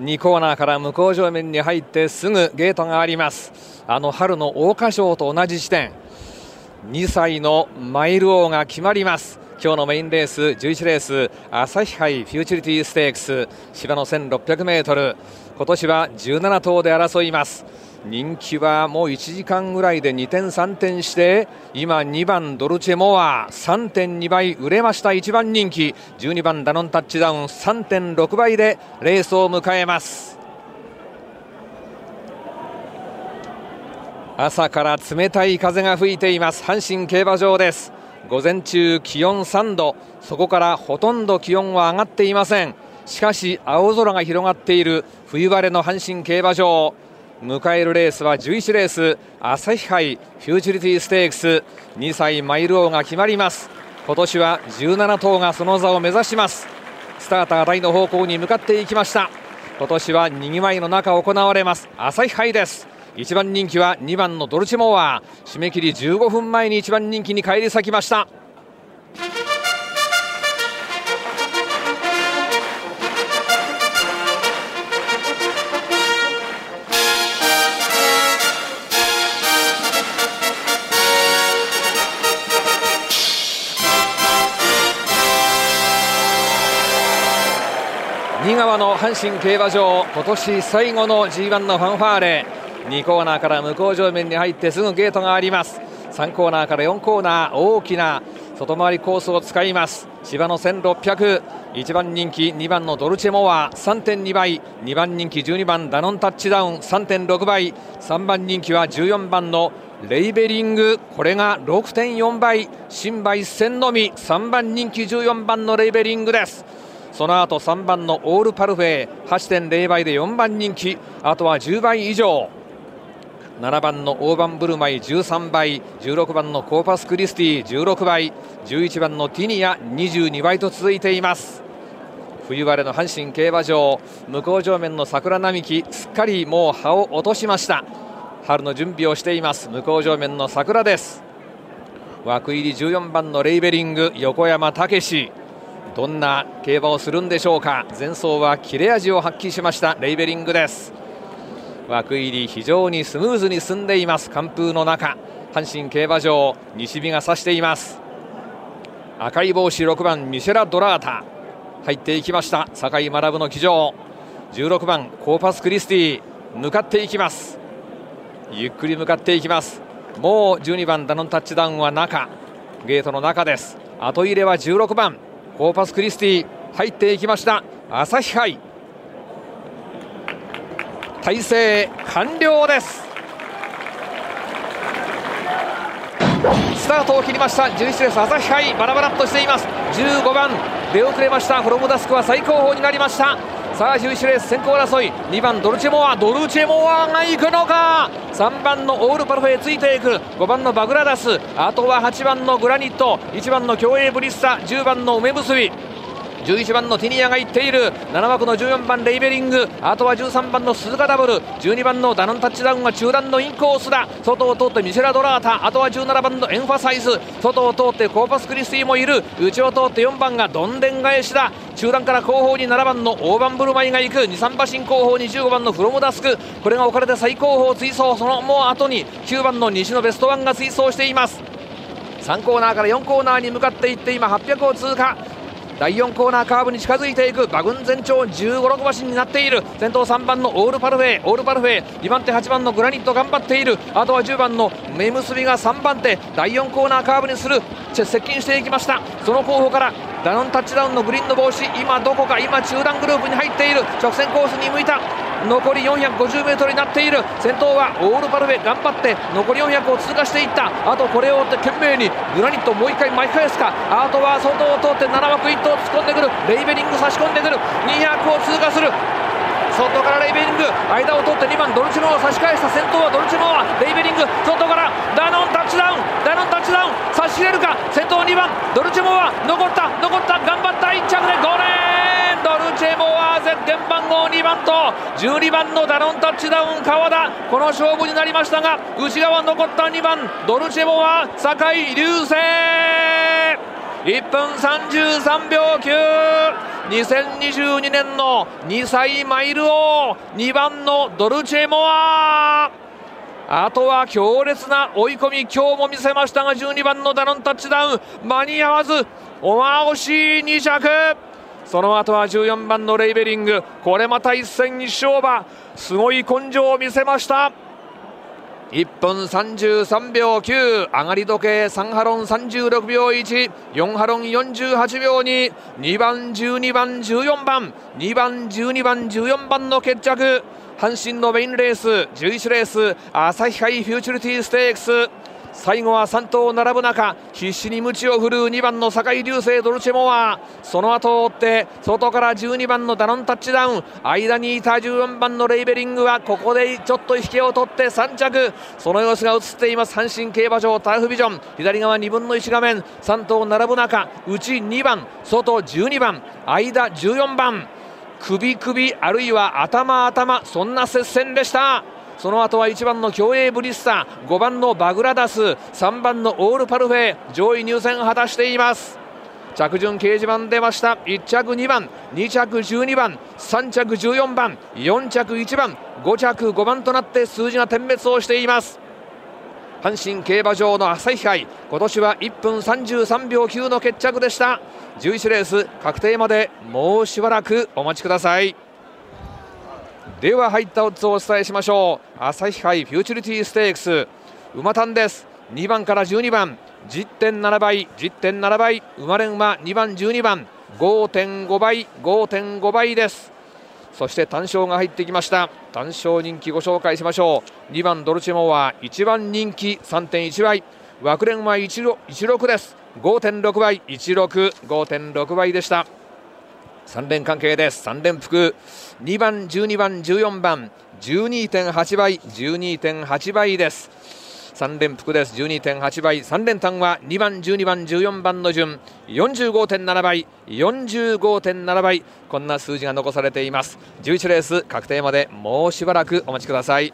2コーナーから向こう上面に入ってすぐゲートがあります。あの春の桜花賞と同じ地点。2歳のマイル王が決まります。今日のメインレース11レース朝日杯フューチュリティステークス芝の 1600m 今年は17頭で争います。人気はもう1時間ぐらいで2点3点して今2番ドルチェモア3.2倍売れました。1番人気。12番ダノンタッチダウン3.6倍でレースを迎えます。朝から冷たい風が吹いています。阪神競馬場です。午前中気温3度そこからほとんど気温は上がっていません。しかし青空が広がっている冬晴れの阪神競馬場。迎えるレースは11レース朝日杯フューチュリティステークス。2歳マイル王が決まります。今年は17頭がその座を目指します。スターター台の方向に向かっていきました。今年はにぎわいの中行われます。朝日杯です。1番人気は2番のドルチモア。締め切り15分前に1番人気に返り咲きました。新川の阪神競馬場今年最後の G1 のファンファーレ。2コーナーから向こう上面に入ってすぐゲートがあります。3コーナーから4コーナー大きな外回りコースを使います。芝の1600 1番人気2番のドルチェモア。3.2倍。2番人気12番ダノンタッチダウン。3.6倍。3番人気は14番のレイベリング。これが6.4倍。新馬一戦のみ。3番人気14番のレイベリングです。その後3番のオールパルフェ。8.0倍で4番人気。あとは10倍以上。7番の大盤振る舞い13倍16番のコーパスクリスティ16倍11番のティニア22倍と続いています。冬晴れの阪神競馬場向正面の桜並木すっかりもう葉を落としました。春の準備をしています向正面の桜です。枠入り14番のレイベリング横山武史。どんな競馬をするんでしょうか。前走は切れ味を発揮しましたレイベリングです。枠入り非常にスムーズに進んでいます。寒風の中阪神競馬場西日が差しています。赤い帽子6番ミシェラ・ドラータ。入っていきました。酒井学の騎乗。16番コーパス・クリスティ。向かっていきます。ゆっくり向かっていきます。もう12番ダノンタッチダウンは中。ゲートの中です。後入れは16番コーパス・クリスティ。入っていきました。朝日杯。体制完了です。スタートを切りました。11レース朝日杯バラバラっとしています。15番出遅れました。フロムダスクは最高峰になりました。さあ11レース先行争い。2番ドルチェモアドルチェモアが行くのか。3番のオールパルフェついていく。5番のバグラダス。あとは8番のグラニット。1番の競泳ブリッサ。10番のウメムスビ。11番のティニアが行っている。7枠の14番レイベリング。あとは13番のスズカダブル。12番のダノンタッチダウンは中団のインコースだ。外を通ってミシェラドラータ。あとは17番のエンファサイズ。外を通ってコーパスクリスティもいる。内を通って4番がドンデンガエシだ。中段から後方に7番の大盤振る舞いが行く。23馬身後方に15番のフロムダスク。これが置かれて最高峰追走。そのもう後に9番の西のベストワンが追走しています。3コーナーから4コーナーに向かっていって今800を通過。第4コーナーカーブに近づいていく。馬群全長1 5 6馬身になっている。先頭3番のオールパルフェオールパルフェ2番手8番のグラニット頑張っている。あとは10番の目結びが3番手。第4コーナーカーブにする。接近していきました。その候補からダノンタッチダウンのグリーンの帽子。今どこか。今中団グループに入っている。直線コースに向いた。残り 450m になっている。先頭はオールパルフェ頑張って残り400を通過していった。あとこれを追って懸命にグラニットもう1回巻き返すか。あとは外を通って7枠1頭突っ込んでくる。レイベリング差し込んでくる。200を通過する。外からレイベリング。間を通って2番ドルチェモア差し返した。先頭はドルチェモアレイベリング。外からダノンタッチダウン。ダノンタッチダウン。差し入れるか。先頭2番ドルチモは残った残った。頑張った。1着で5レーン。ドルチェモアゼッケン番号2番と12番のダノンタッチダウン川田この勝負になりましたが内側残った2番ドルチェモア酒井流星1分33秒9 2022年の2歳マイル王2番のドルチェモアあとは強烈な追い込み今日も見せましたが12番のダノンタッチダウン間に合わずおま惜しい2着その後は14番のレイベリング。これまた一戦一勝馬。すごい根性を見せました。1分33秒9上がり時計3ハロン36秒14ハロン48秒22番12番14番。2番12番14番の決着。阪神のメインレース11レース朝日杯フューチュリティステークス。最後は3頭並ぶ中必死に鞭を振るう2番の酒井流星ドルチェモア。その後を追って外から12番のダノンタッチダウン。間にいた14番のレイベリングはここでちょっと引けを取って3着。その様子が映っています阪神競馬場ターフビジョン。左側2分の1画面3頭並ぶ中内2番外12番間14番。首首あるいは頭頭そんな接戦でした。その後は1番の競泳ブリッサ5番のバグラダス3番のオールパルフェ上位入選果たしています。着順掲示板出ました。1着2番2着12番3着14番4着1番5着5番となって数字が点滅をしています。阪神競馬場の朝日杯今年は1分33秒9の決着でした。11レース確定までもうしばらくお待ちください。では入ったオッズをお伝えしましょう。朝日杯フューチュリティステークス。馬単です。2番から12番。10.7倍。10.7倍。生まれ馬。2番12番。5.5倍。5.5倍です。そして単勝が入ってきました。単勝人気ご紹介しましょう。2番ドルチェモは1番人気。3.1倍。枠連は16です。5.6倍。165.6倍でした。3連関係です。3連複。2番12番14番。12.8倍。12.8倍です。3連複です。12.8倍。3連単は2番12番14番の順。45.7倍。45.7倍。こんな数字が残されています。11レース確定までもうしばらくお待ちください。